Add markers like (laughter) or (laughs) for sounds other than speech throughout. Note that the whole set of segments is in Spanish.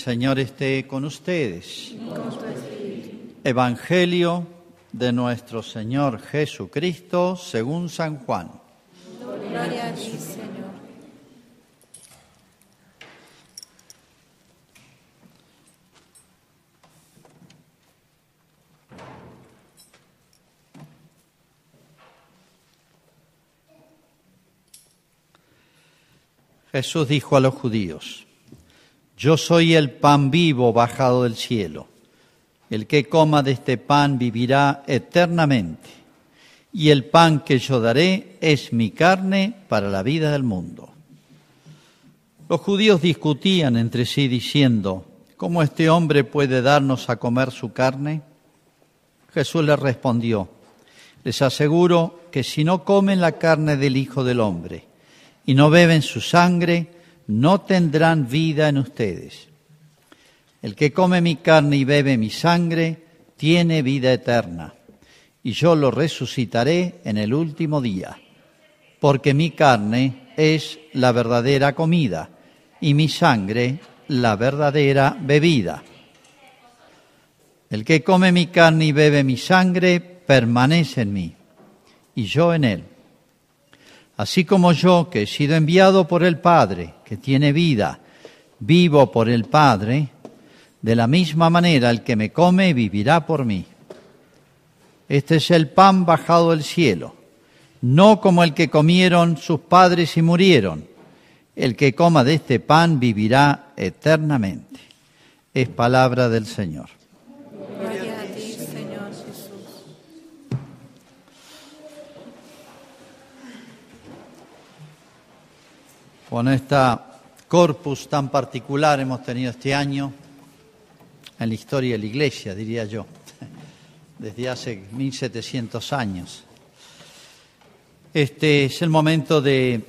Señor esté con ustedes. Evangelio de nuestro Señor Jesucristo según San Juan. Gloria a ti, Señor. Jesús dijo a los judíos, Yo soy el pan vivo bajado del cielo. El que coma de este pan vivirá eternamente. Y el pan que yo daré es mi carne para la vida del mundo. Los judíos discutían entre sí diciendo, ¿cómo este hombre puede darnos a comer su carne? Jesús les respondió, les aseguro que si no comen la carne del Hijo del Hombre y no beben su sangre, no tendrán vida en ustedes. El que come mi carne y bebe mi sangre, tiene vida eterna, y yo lo resucitaré en el último día, porque mi carne es la verdadera comida y mi sangre la verdadera bebida. El que come mi carne y bebe mi sangre, permanece en mí, y yo en él. Así como yo, que he sido enviado por el Padre, que tiene vida, vivo por el Padre, de la misma manera el que me come vivirá por mí. Este es el pan bajado del cielo, no como el que comieron sus padres y murieron. El que coma de este pan vivirá eternamente. Es palabra del Señor. Con esta corpus tan particular hemos tenido este año en la historia de la Iglesia, diría yo, (laughs) desde hace 1700 años. Este es el momento de,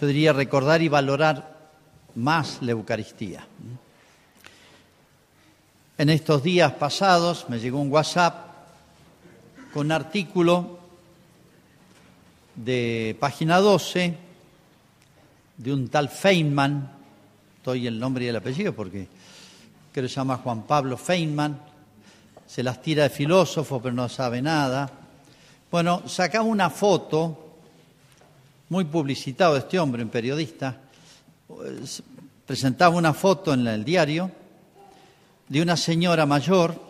yo diría, recordar y valorar más la Eucaristía. En estos días pasados me llegó un WhatsApp con un artículo de página 12 de un tal Feynman, estoy el nombre y el apellido porque creo que se llama Juan Pablo Feynman, se las tira de filósofo pero no sabe nada. Bueno, sacaba una foto, muy publicitado este hombre, un periodista, presentaba una foto en el diario de una señora mayor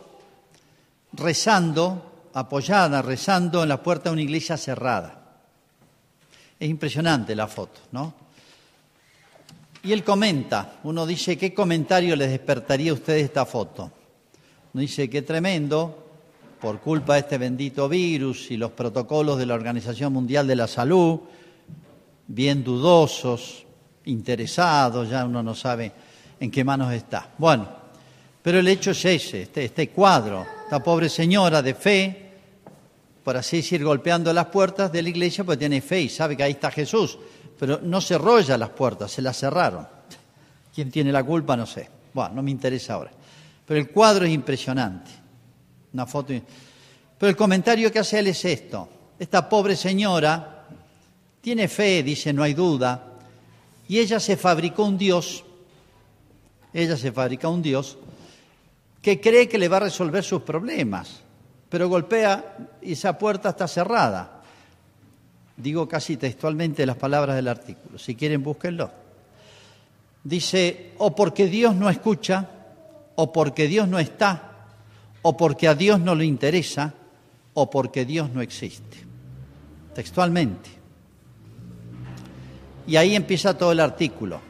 rezando, apoyada, rezando en la puerta de una iglesia cerrada. Es impresionante la foto, ¿no? Y él comenta, uno dice, ¿qué comentario les despertaría a ustedes esta foto? Uno dice, qué tremendo, por culpa de este bendito virus y los protocolos de la Organización Mundial de la Salud, bien dudosos, interesados, ya uno no sabe en qué manos está. Bueno, pero el hecho es ese, este, este cuadro, esta pobre señora de fe, por así decir, golpeando las puertas de la iglesia, pues tiene fe y sabe que ahí está Jesús pero no cerró ya las puertas, se las cerraron. ¿Quién tiene la culpa? No sé. Bueno, no me interesa ahora. Pero el cuadro es impresionante. Una foto. Pero el comentario que hace él es esto. Esta pobre señora tiene fe, dice, no hay duda, y ella se fabricó un Dios, ella se fabrica un Dios que cree que le va a resolver sus problemas, pero golpea y esa puerta está cerrada. Digo casi textualmente las palabras del artículo. Si quieren, búsquenlo. Dice, o porque Dios no escucha, o porque Dios no está, o porque a Dios no le interesa, o porque Dios no existe. Textualmente. Y ahí empieza todo el artículo.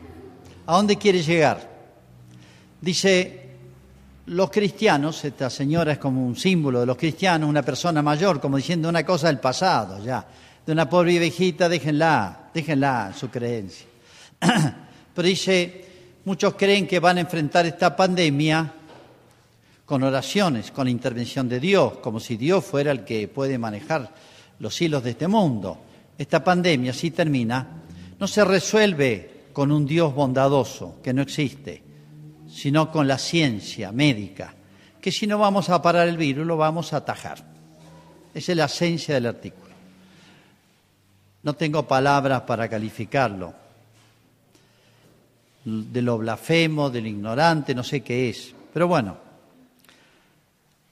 ¿A dónde quiere llegar? Dice, los cristianos, esta señora es como un símbolo de los cristianos, una persona mayor, como diciendo una cosa del pasado, ya de una pobre viejita, déjenla, déjenla su creencia. (clears throat) Pero dice, muchos creen que van a enfrentar esta pandemia con oraciones, con la intervención de Dios, como si Dios fuera el que puede manejar los hilos de este mundo. Esta pandemia, si termina, no se resuelve con un Dios bondadoso, que no existe, sino con la ciencia médica, que si no vamos a parar el virus, lo vamos a atajar. Esa es la esencia del artículo. No tengo palabras para calificarlo. de lo blasfemo, del ignorante, no sé qué es. Pero bueno,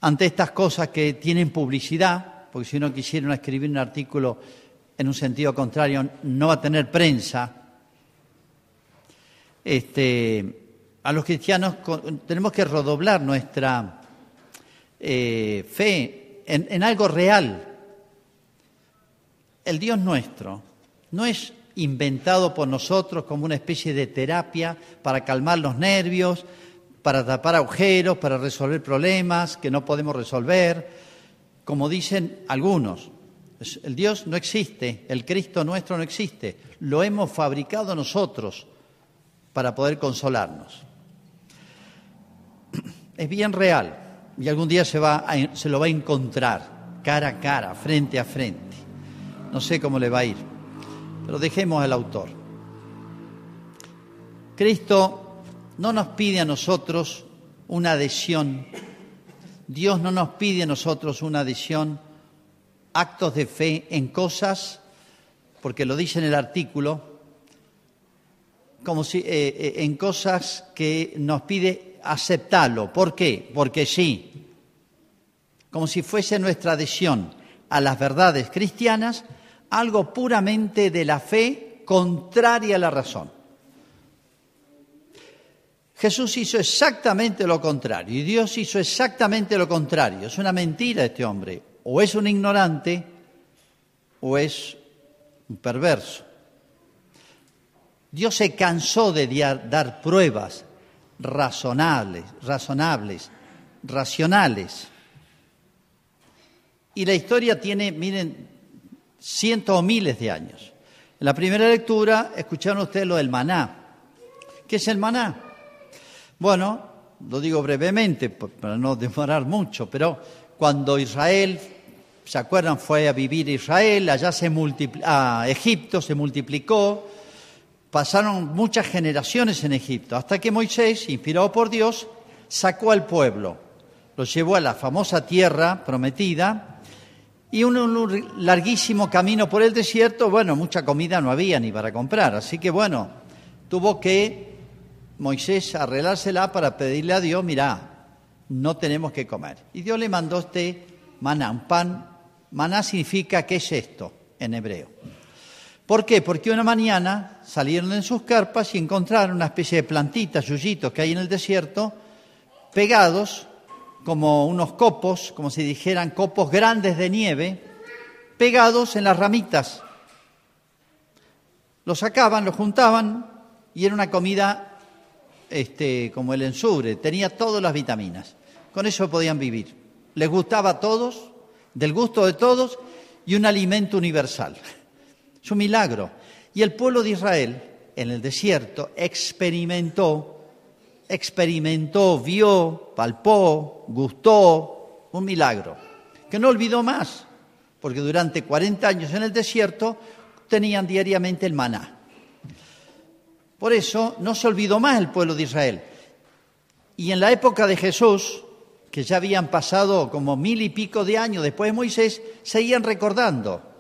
ante estas cosas que tienen publicidad, porque si uno quisiera escribir un artículo en un sentido contrario, no va a tener prensa, este, a los cristianos tenemos que redoblar nuestra eh, fe en, en algo real. El Dios nuestro no es inventado por nosotros como una especie de terapia para calmar los nervios, para tapar agujeros, para resolver problemas que no podemos resolver, como dicen algunos. El Dios no existe, el Cristo nuestro no existe, lo hemos fabricado nosotros para poder consolarnos. Es bien real y algún día se, va se lo va a encontrar cara a cara, frente a frente. No sé cómo le va a ir, pero dejemos al autor. Cristo no nos pide a nosotros una adhesión, Dios no nos pide a nosotros una adhesión, actos de fe en cosas, porque lo dice en el artículo, como si, eh, eh, en cosas que nos pide aceptarlo. ¿Por qué? Porque sí. Como si fuese nuestra adhesión a las verdades cristianas, algo puramente de la fe contraria a la razón. Jesús hizo exactamente lo contrario y Dios hizo exactamente lo contrario. Es una mentira este hombre. O es un ignorante o es un perverso. Dios se cansó de dar pruebas razonables, razonables, racionales. Y la historia tiene, miren, cientos o miles de años. En la primera lectura escucharon ustedes lo del maná. ¿Qué es el maná? Bueno, lo digo brevemente para no demorar mucho, pero cuando Israel, ¿se acuerdan? Fue a vivir Israel, allá se a Egipto se multiplicó, Pasaron muchas generaciones en Egipto, hasta que Moisés, inspirado por Dios, sacó al pueblo, lo llevó a la famosa tierra prometida y un, larguísimo camino por el desierto, bueno, mucha comida no había ni para comprar, así que bueno, tuvo que Moisés arreglársela para pedirle a Dios, mira, no tenemos que comer. Y Dios le mandó este maná, un pan. Maná significa, ¿qué es esto en hebreo? ¿Por qué? Porque una mañana salieron en sus carpas y encontraron una especie de plantitas, yuyitos que hay en el desierto, pegados como unos copos, como si dijeran copos grandes de nieve, pegados en las ramitas. Los sacaban, los juntaban y era una comida este, como el ensubre, tenía todas las vitaminas. Con eso podían vivir. Les gustaba a todos, del gusto de todos y un alimento universal. Es un milagro. Y el pueblo de Israel en el desierto experimentó, experimentó, vio, palpó, gustó, un milagro, que no olvidó más, porque durante 40 años en el desierto tenían diariamente el maná. Por eso no se olvidó más el pueblo de Israel. Y en la época de Jesús, que ya habían pasado como mil y pico de años después de Moisés, seguían recordando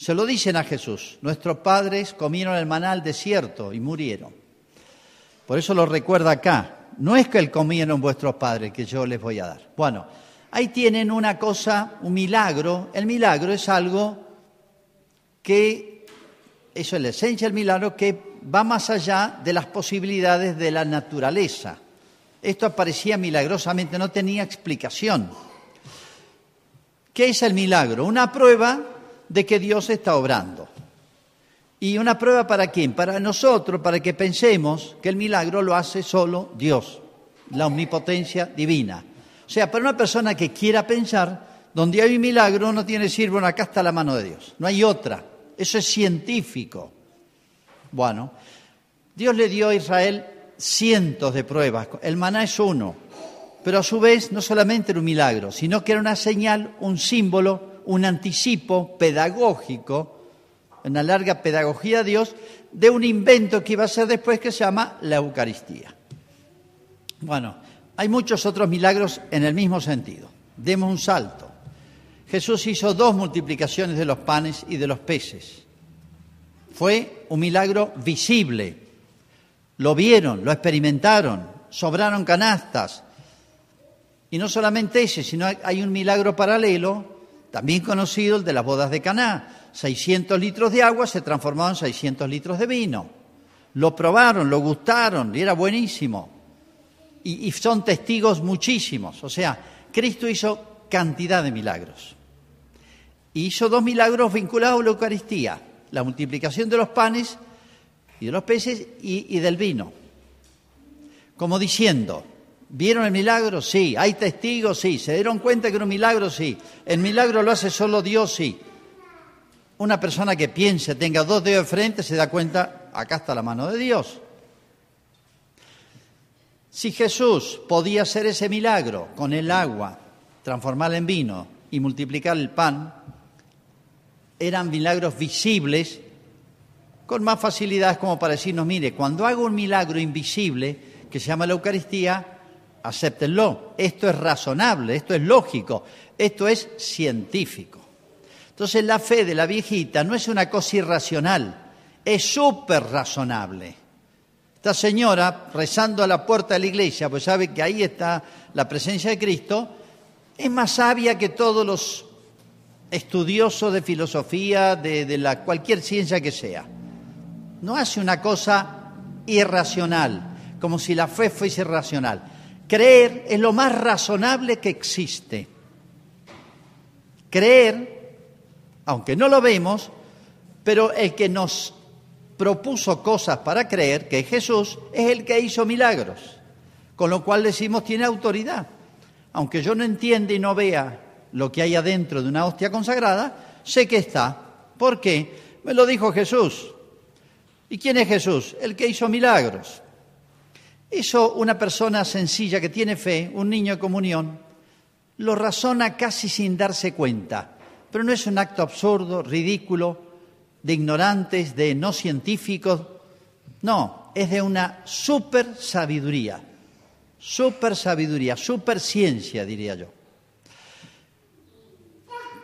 se lo dicen a Jesús. Nuestros padres comieron el maná al desierto y murieron. Por eso lo recuerda acá. No es que él comieron vuestros padres, que yo les voy a dar. Bueno, ahí tienen una cosa, un milagro. El milagro es algo que, eso es la esencia del milagro, que va más allá de las posibilidades de la naturaleza. Esto aparecía milagrosamente, no tenía explicación. ¿Qué es el milagro? Una prueba de que Dios está obrando. Y una prueba para quién? Para nosotros, para que pensemos que el milagro lo hace solo Dios, la omnipotencia divina. O sea, para una persona que quiera pensar, donde hay un milagro no tiene sirve, bueno, acá está la mano de Dios, no hay otra. Eso es científico. Bueno, Dios le dio a Israel cientos de pruebas. El maná es uno, pero a su vez no solamente era un milagro, sino que era una señal, un símbolo un anticipo pedagógico, una larga pedagogía de Dios, de un invento que iba a ser después que se llama la Eucaristía. Bueno, hay muchos otros milagros en el mismo sentido. Demos un salto. Jesús hizo dos multiplicaciones de los panes y de los peces. Fue un milagro visible. lo vieron, lo experimentaron, sobraron canastas. Y no solamente ese, sino hay un milagro paralelo, también conocido, el de las bodas de Caná. 600 litros de agua se transformaron en 600 litros de vino. Lo probaron, lo gustaron y era buenísimo. Y, y son testigos muchísimos. O sea, Cristo hizo cantidad de milagros. Y hizo dos milagros vinculados a la Eucaristía, la multiplicación de los panes y de los peces y, y del vino. Como diciendo, ¿vieron el milagro? Sí. ¿Hay testigos? Sí. ¿Se dieron cuenta que era un milagro? Sí. ¿El milagro lo hace solo Dios? Sí. Una persona que piense, tenga dos dedos de frente, se da cuenta, acá está la mano de Dios. Si Jesús podía hacer ese milagro con el agua, transformarla en vino y multiplicar el pan, eran milagros visibles con más facilidades como para decirnos, mire, cuando hago un milagro invisible que se llama la Eucaristía, acéptenlo. Esto es razonable, esto es lógico, esto es científico. Entonces la fe de la viejita no es una cosa irracional, es súper razonable. Esta señora, rezando a la puerta de la iglesia, pues sabe que ahí está la presencia de Cristo, es más sabia que todos los estudiosos de filosofía, de, de la, cualquier ciencia que sea. No hace una cosa irracional, como si la fe fuese racional. Creer es lo más razonable que existe. Creer, aunque no lo vemos, pero el que nos propuso cosas para creer, que es Jesús, es el que hizo milagros. Con lo cual decimos tiene autoridad. Aunque yo no entienda y no vea lo que hay adentro de una hostia consagrada, sé que está. ¿Por qué? Me lo dijo Jesús. ¿Y quién es Jesús? El que hizo milagros. Eso una persona sencilla que tiene fe, un niño de comunión, lo razona casi sin darse cuenta. Pero no es un acto absurdo, ridículo, de ignorantes, de no científicos. No, es de una super sabiduría, super sabiduría, super ciencia, diría yo.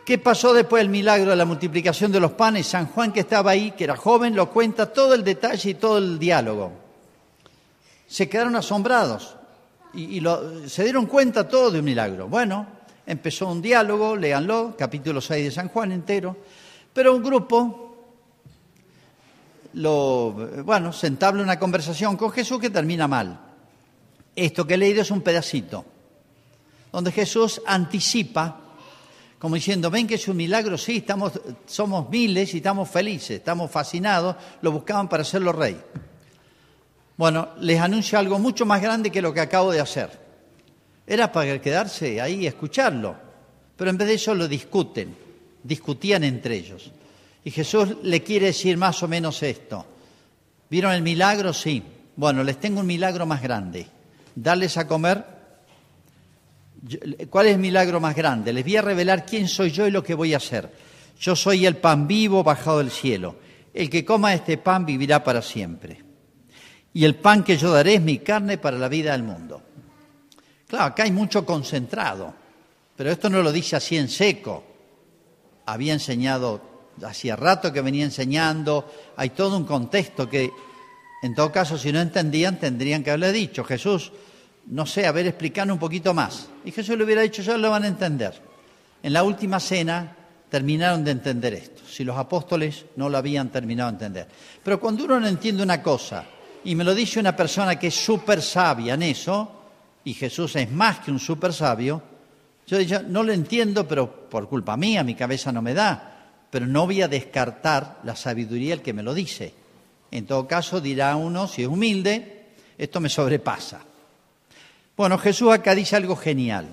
¿Qué pasó después del milagro de la multiplicación de los panes? San Juan, que estaba ahí, que era joven, lo cuenta todo el detalle y todo el diálogo. Se quedaron asombrados y, lo, se dieron cuenta todo de un milagro. Bueno, empezó un diálogo, léanlo, capítulo 6 de San Juan entero, pero un grupo lo, bueno, se entabla una conversación con Jesús que termina mal. Esto que he leído es un pedacito, donde Jesús anticipa, como diciendo, ven que es un milagro, sí, estamos, somos miles y estamos felices, estamos fascinados, lo buscaban para hacerlo rey. Bueno, les anuncio algo mucho más grande que lo que acabo de hacer. Era para quedarse ahí y escucharlo, pero en vez de eso lo discuten, discutían entre ellos. Y Jesús le quiere decir más o menos esto. ¿Vieron el milagro? Sí. Bueno, les tengo un milagro más grande. Darles a comer. ¿Cuál es el milagro más grande? Les voy a revelar quién soy yo y lo que voy a hacer. Yo soy el pan vivo bajado del cielo. El que coma este pan vivirá para siempre. Y el pan que yo daré es mi carne para la vida del mundo. Claro, acá hay mucho concentrado, pero esto no lo dice así en seco. Había enseñado hacía rato que venía enseñando, hay todo un contexto que, en todo caso, si no entendían, tendrían que haberle dicho, Jesús, no sé, a ver, explicando un poquito más. Y Jesús le hubiera dicho, ya lo van a entender. En la última cena terminaron de entender esto, si los apóstoles no lo habían terminado de entender. Pero cuando uno no entiende una cosa, y me lo dice una persona que es súper sabia en eso, y Jesús es más que un súper sabio, yo digo, no lo entiendo, pero por culpa mía, mi cabeza no me da pero no voy a descartar la sabiduría del que me lo dice. En todo caso, dirá uno, si es humilde, esto me sobrepasa. Bueno, Jesús acá dice algo genial.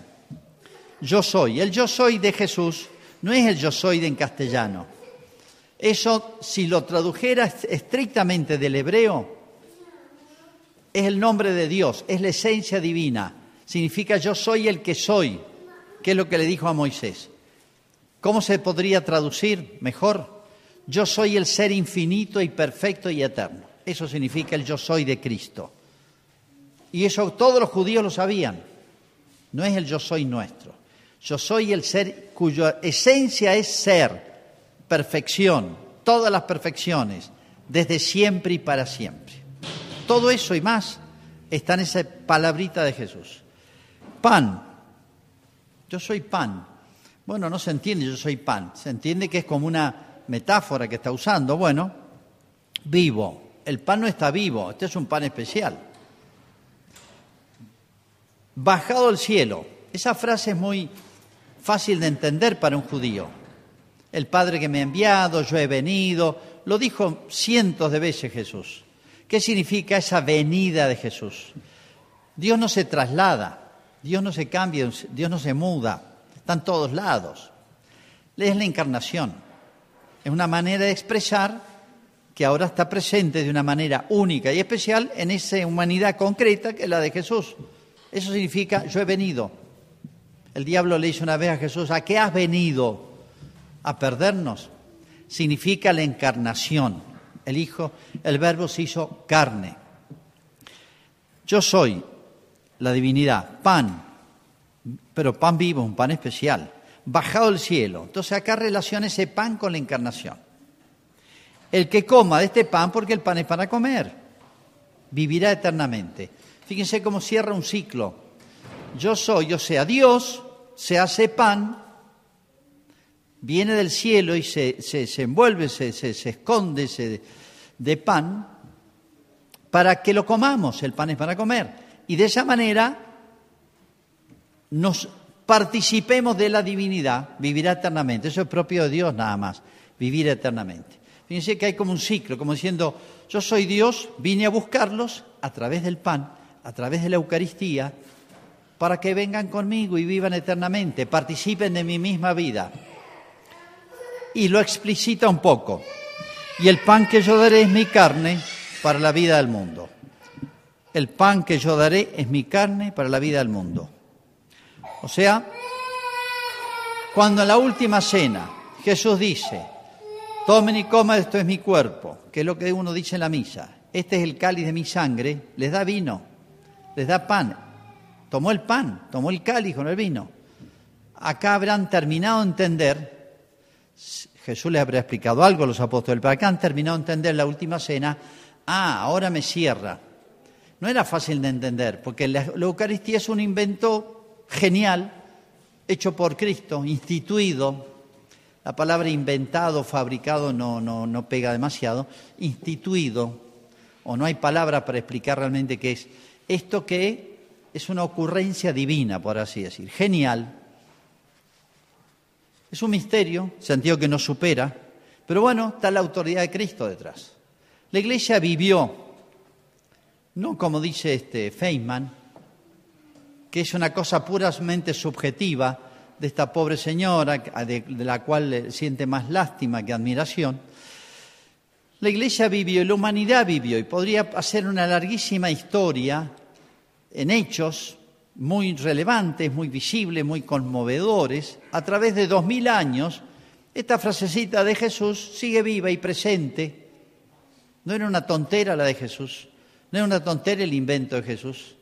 Yo soy. El yo soy de Jesús no es el yo soy de en castellano. Eso, si lo tradujera estrictamente del hebreo, es el nombre de Dios, es la esencia divina. Significa yo soy el que soy, que es lo que le dijo a Moisés. ¿Cómo se podría traducir mejor? Yo soy el ser infinito y perfecto y eterno. Eso significa el yo soy de Cristo. Y eso todos los judíos lo sabían. No es el yo soy nuestro. Yo soy el ser cuya esencia es ser, perfección, todas las perfecciones, desde siempre y para siempre. Todo eso y más está en esa palabrita de Jesús. Pan. Yo soy pan. Bueno, no se entiende yo soy pan. Se entiende que es como una metáfora que está usando. Bueno, vivo. El pan no está vivo. Este es un pan especial. Bajado al cielo. Esa frase es muy fácil de entender para un judío. El Padre que me ha enviado, yo he venido. Lo dijo cientos de veces Jesús. ¿Qué significa esa venida de Jesús? Dios no se traslada, Dios no se cambia, Dios no se muda, está en todos lados. Es la encarnación, es una manera de expresar que ahora está presente de una manera única y especial en esa humanidad concreta que es la de Jesús. Eso significa, yo he venido. El diablo le dice una vez a Jesús, ¿a qué has venido? ¿A perdernos? Significa la encarnación. El Hijo, el Verbo se hizo carne. Yo soy la divinidad, pan, pero pan vivo, un pan especial, bajado del cielo. Entonces acá relaciona ese pan con la encarnación. El que coma de este pan, porque el pan es para comer, vivirá eternamente. Fíjense cómo cierra un ciclo. Yo soy, o sea, Dios se hace pan, viene del cielo y se, se, envuelve, se, se esconde de pan para que lo comamos. El pan es para comer y de esa manera nos participemos de la divinidad, vivirá eternamente. Eso es propio de Dios nada más, vivir eternamente. Fíjense que hay como un ciclo, como diciendo, yo soy Dios, vine a buscarlos a través del pan, a través de la Eucaristía, para que vengan conmigo y vivan eternamente, participen de mi misma vida. Y lo explicita un poco. Y el pan que yo daré es mi carne para la vida del mundo el pan que yo daré es mi carne para la vida del mundo. O sea, cuando en la última cena Jesús dice, tomen y coman, esto es mi cuerpo, que es lo que uno dice en la misa, este es el cáliz de mi sangre, les da vino, les da pan. Tomó el pan, tomó el cáliz con el vino. Acá habrán terminado de entender, Jesús les habrá explicado algo a los apóstoles, pero acá han terminado de entender la última cena, ah, ahora me cierra, no era fácil de entender, porque la, Eucaristía es un invento genial, hecho por Cristo, instituido. La palabra inventado, fabricado no, no, no pega demasiado. Instituido, o no hay palabra para explicar realmente qué es. Esto que es una ocurrencia divina, por así decir, genial. Es un misterio, sentido que nos supera, pero bueno, está la autoridad de Cristo detrás. La Iglesia vivió no como dice este Feynman, que es una cosa puramente subjetiva de esta pobre señora, de, la cual siente más lástima que admiración. La Iglesia vivió y la humanidad vivió, y podría hacer una larguísima historia en hechos muy relevantes, muy visibles, muy conmovedores. A través de dos mil años, esta frasecita de Jesús sigue viva y presente. No era una tontera la de Jesús. No es una tontería el invento de Jesús.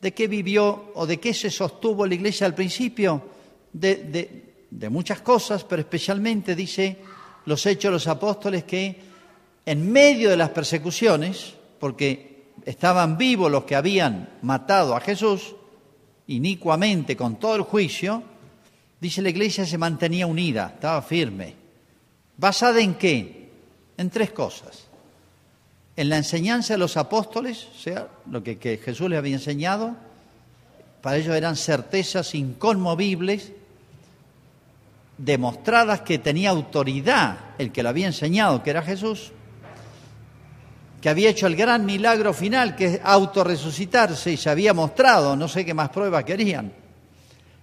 ¿De qué vivió o de qué se sostuvo la iglesia al principio? De, muchas cosas, pero especialmente dice los hechos de los apóstoles que en medio de las persecuciones, porque estaban vivos los que habían matado a Jesús, inicuamente con todo el juicio, dice la iglesia se mantenía unida, estaba firme. ¿Basada en qué? En tres cosas en la enseñanza de los apóstoles, o sea, lo que, Jesús les había enseñado, para ellos eran certezas inconmovibles, demostradas que tenía autoridad el que lo había enseñado, que era Jesús, que había hecho el gran milagro final, que es autorresucitarse, y se había mostrado, no sé qué más pruebas querían.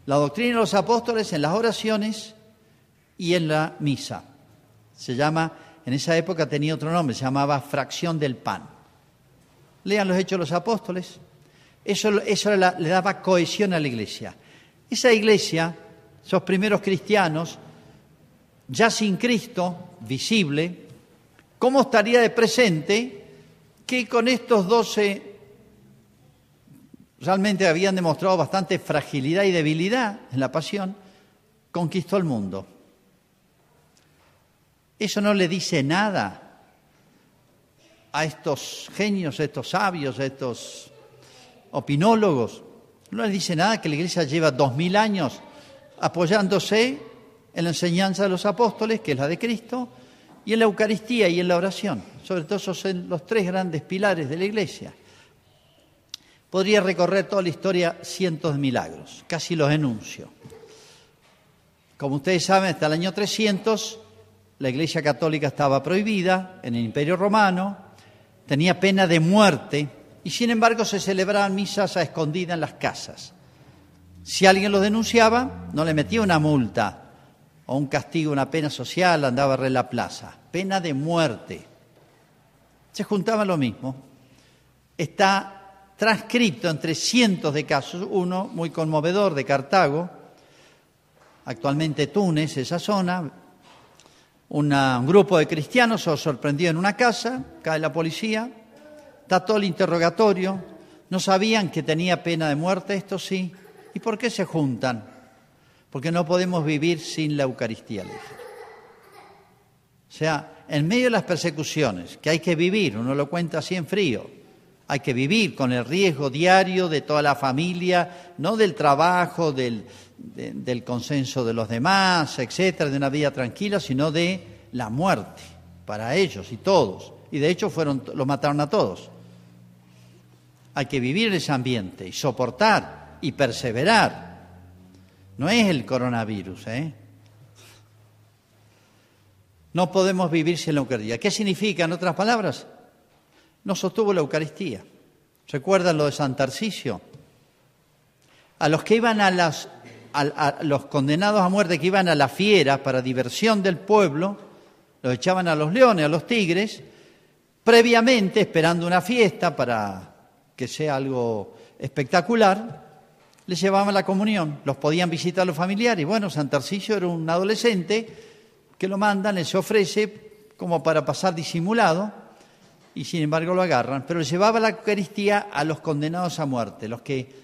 La doctrina de los apóstoles en las oraciones y en la misa. Se llama en esa época tenía otro nombre, se llamaba fracción del pan. Lean los Hechos de los Apóstoles. Eso, eso le daba cohesión a la iglesia. Esa iglesia, esos primeros cristianos, ya sin Cristo, visible, ¿cómo estaría de presente que con estos doce realmente habían demostrado bastante fragilidad y debilidad en la pasión, conquistó el mundo? Eso no le dice nada a estos genios, a estos sabios, a estos opinólogos. No les dice nada que la iglesia lleva dos mil años apoyándose en la enseñanza de los apóstoles, que es la de Cristo, y en la Eucaristía y en la oración. Sobre todo esos son los tres grandes pilares de la iglesia. Podría recorrer toda la historia cientos de milagros, casi los enuncio. Como ustedes saben, hasta el año 300 la Iglesia Católica estaba prohibida en el Imperio Romano, tenía pena de muerte y sin embargo se celebraban misas a escondida en las casas. Si alguien lo denunciaba, no le metía una multa o un castigo, una pena social, andaba re la plaza. Pena de muerte. Se juntaba lo mismo. Está transcrito entre cientos de casos, uno muy conmovedor de Cartago, actualmente Túnez, esa zona, un grupo de cristianos se sorprendió en una casa, cae la policía, está todo el interrogatorio, no sabían que tenía pena de muerte, esto sí. ¿Y por qué se juntan? Porque no podemos vivir sin la Eucaristía, le O sea, en medio de las persecuciones, que hay que vivir, uno lo cuenta así en frío, hay que vivir con el riesgo diario de toda la familia, no del trabajo, del, consenso de los demás, etcétera, de una vida tranquila, sino de la muerte para ellos y todos. Y de hecho fueron, los mataron a todos. Hay que vivir en ese ambiente y soportar y perseverar. No es el coronavirus, ¿eh? No podemos vivir sin la Eucaristía. ¿Qué significa, en otras palabras? No sostuvo la Eucaristía. ¿Recuerdan lo de San Tarcisio? A los que iban a las a, los condenados a muerte que iban a la fiera para diversión del pueblo, los echaban a los leones, a los tigres, previamente, esperando una fiesta para que sea algo espectacular, les llevaban la comunión, los podían visitar los familiares. Bueno, San Tarcisio era un adolescente que lo mandan, les ofrece como para pasar disimulado, y sin embargo lo agarran, pero le llevaba la Eucaristía a los condenados a muerte, los que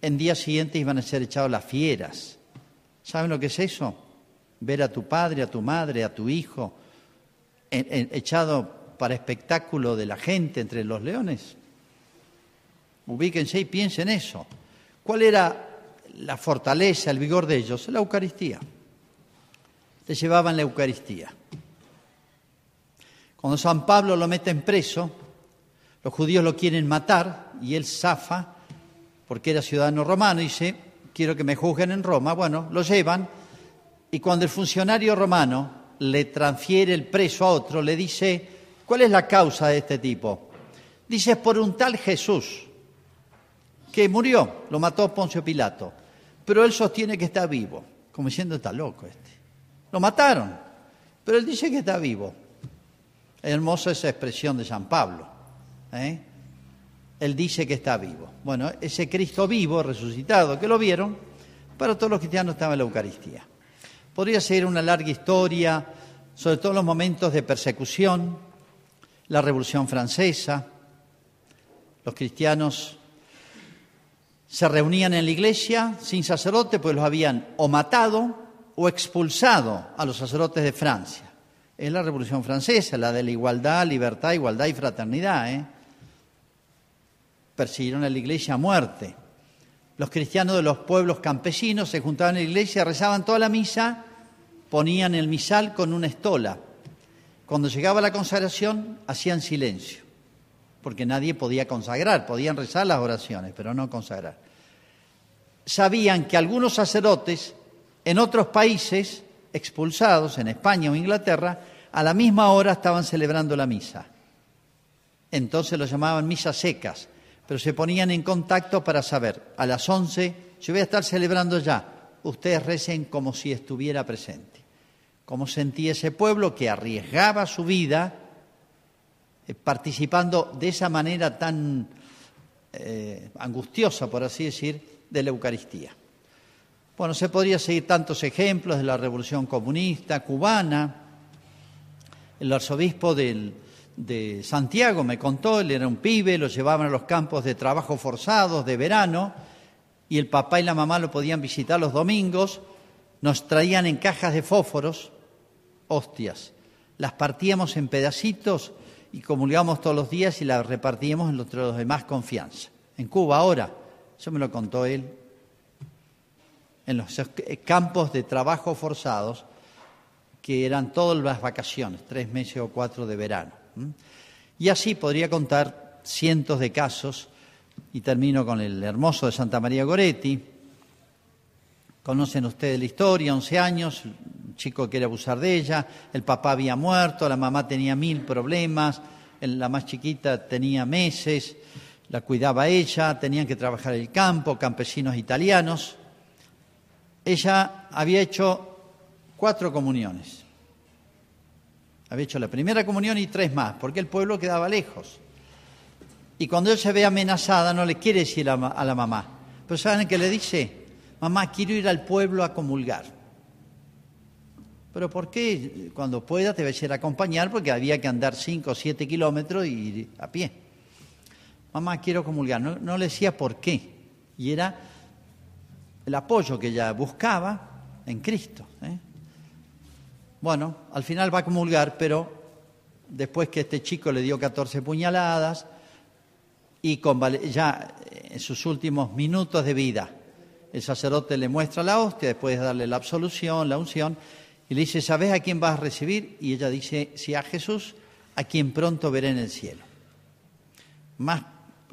en días siguientes iban a ser echados las fieras. ¿Saben lo que es eso? Ver a tu padre, a tu madre, a tu hijo echado para espectáculo de la gente entre los leones. Ubíquense y piensen eso. ¿Cuál era la fortaleza, el vigor de ellos? La Eucaristía. Le llevaban la Eucaristía. Cuando San Pablo lo meten preso, los judíos lo quieren matar y él zafa porque era ciudadano romano, y dice, quiero que me juzguen en Roma. Bueno, lo llevan y cuando el funcionario romano le transfiere el preso a otro, le dice, ¿cuál es la causa de este tipo? Dice, por un tal Jesús que murió, lo mató Poncio Pilato, pero él sostiene que está vivo, como diciendo, está loco este. Lo mataron, pero él dice que está vivo. Hermosa esa expresión de San Pablo. ¿eh? Él dice que está vivo. Bueno, ese Cristo vivo, resucitado, que lo vieron, para todos los cristianos estaba en la Eucaristía. Podría ser una larga historia, sobre todo los momentos de persecución, la Revolución Francesa. Los cristianos se reunían en la iglesia sin sacerdote, pues los habían o matado o expulsado a los sacerdotes de Francia. Es la Revolución Francesa, la de la igualdad, libertad, igualdad y fraternidad. ¿eh? persiguieron a la iglesia a muerte. Los cristianos de los pueblos campesinos se juntaban en la iglesia, rezaban toda la misa, ponían el misal con una estola. Cuando llegaba la consagración, hacían silencio, porque nadie podía consagrar, podían rezar las oraciones, pero no consagrar. Sabían que algunos sacerdotes en otros países, expulsados, en España o Inglaterra, a la misma hora estaban celebrando la misa. Entonces lo llamaban misas secas, pero se ponían en contacto para saber, a las 11, yo voy a estar celebrando ya, ustedes recen como si estuviera presente. Como sentía ese pueblo que arriesgaba su vida participando de esa manera tan eh, angustiosa, por así decir, de la Eucaristía. Bueno, se podría seguir tantos ejemplos de la Revolución Comunista cubana, el arzobispo de Santiago, me contó, él era un pibe, lo llevaban a los campos de trabajo forzados de verano y el papá y la mamá lo podían visitar los domingos, nos traían en cajas de fósforos, hostias, las partíamos en pedacitos y comulgamos todos los días y la repartíamos entre los de más confianza. En Cuba ahora, eso me lo contó él, en los campos de trabajo forzados, que eran todas las vacaciones, tres meses o cuatro de verano. Y así podría contar cientos de casos, y termino con el hermoso de Santa María Goretti. Conocen ustedes la historia, 11 años, chico quiere abusar de ella, el papá había muerto, la mamá tenía mil problemas, la más chiquita tenía meses, la cuidaba ella, tenían que trabajar el campo, campesinos italianos. Ella había hecho cuatro comuniones. Había hecho la primera comunión y tres más, porque el pueblo quedaba lejos. Y cuando él se ve amenazada, no le quiere decir a, la mamá. Pero ¿saben qué le dice? Mamá, quiero ir al pueblo a comulgar. Pero ¿por qué? Cuando pueda te voy a ir acompañar, porque había que andar cinco o siete kilómetros y ir a pie. Mamá, quiero comulgar. No, le decía por qué. Y era el apoyo que ella buscaba en Cristo. ¿eh? Bueno, al final va a comulgar, pero después que este chico le dio 14 puñaladas y ya en sus últimos minutos de vida, el sacerdote le muestra la hostia, después de darle la absolución, la unción, y le dice, ¿sabes a quién vas a recibir? Y ella dice, sí, a Jesús, a quien pronto veré en el cielo. Más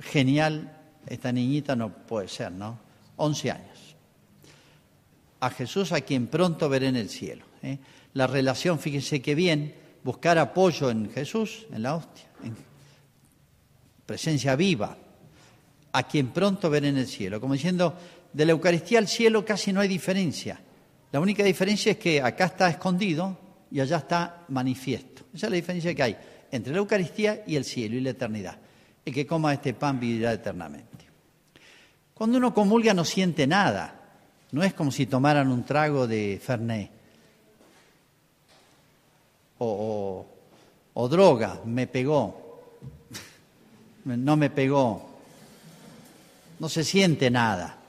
genial esta niñita no puede ser, ¿no? 11 años. A Jesús, a quien pronto veré en el cielo. ¿eh? la relación, fíjense qué bien, buscar apoyo en Jesús, en la hostia, en presencia viva, a quien pronto veré en el cielo. Como diciendo, de la Eucaristía al cielo casi no hay diferencia. La única diferencia es que acá está escondido y allá está manifiesto. Esa es la diferencia que hay entre la Eucaristía y el cielo y la eternidad. El que coma este pan vivirá eternamente. Cuando uno comulga no siente nada. No es como si tomaran un trago de Fernet o, droga, me pegó, (laughs) no me pegó, no se siente nada.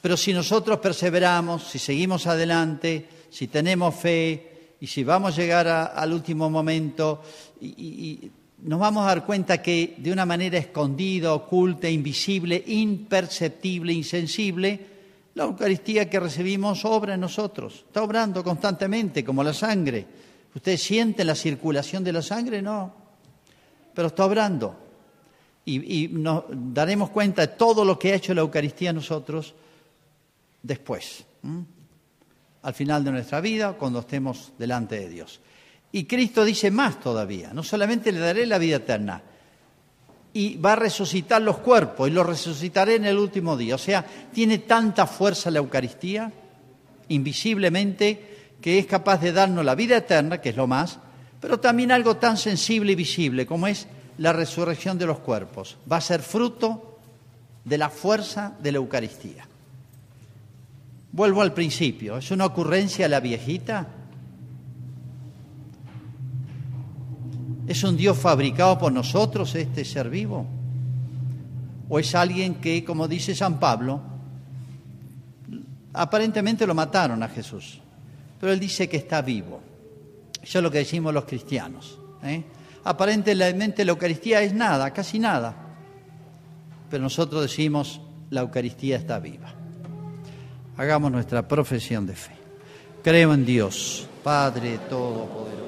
Pero si nosotros perseveramos, si seguimos adelante, si tenemos fe y si vamos a llegar al último momento y, nos vamos a dar cuenta que de una manera escondida, oculta, invisible, imperceptible, insensible, la Eucaristía que recibimos obra en nosotros, está obrando constantemente como la sangre. ¿Usted siente la circulación de la sangre? No, pero está obrando. Y, nos daremos cuenta de todo lo que ha hecho la Eucaristía nosotros después, al final de nuestra vida, cuando estemos delante de Dios. Y Cristo dice más todavía, no solamente le daré la vida eterna, y va a resucitar los cuerpos, y los resucitaré en el último día. O sea, tiene tanta fuerza la Eucaristía, invisiblemente, que es capaz de darnos la vida eterna, que es lo más, pero también algo tan sensible y visible como es la resurrección de los cuerpos. Va a ser fruto de la fuerza de la Eucaristía. Vuelvo al principio, ¿es una ocurrencia la viejita? ¿Es un Dios fabricado por nosotros este ser vivo? ¿O es alguien que, como dice San Pablo, aparentemente lo mataron a Jesús? pero él dice que está vivo. Eso es lo que decimos los cristianos. ¿eh? Aparentemente la Eucaristía es nada, casi nada, pero nosotros decimos la Eucaristía está viva. Hagamos nuestra profesión de fe. Creo en Dios, Padre Todopoderoso.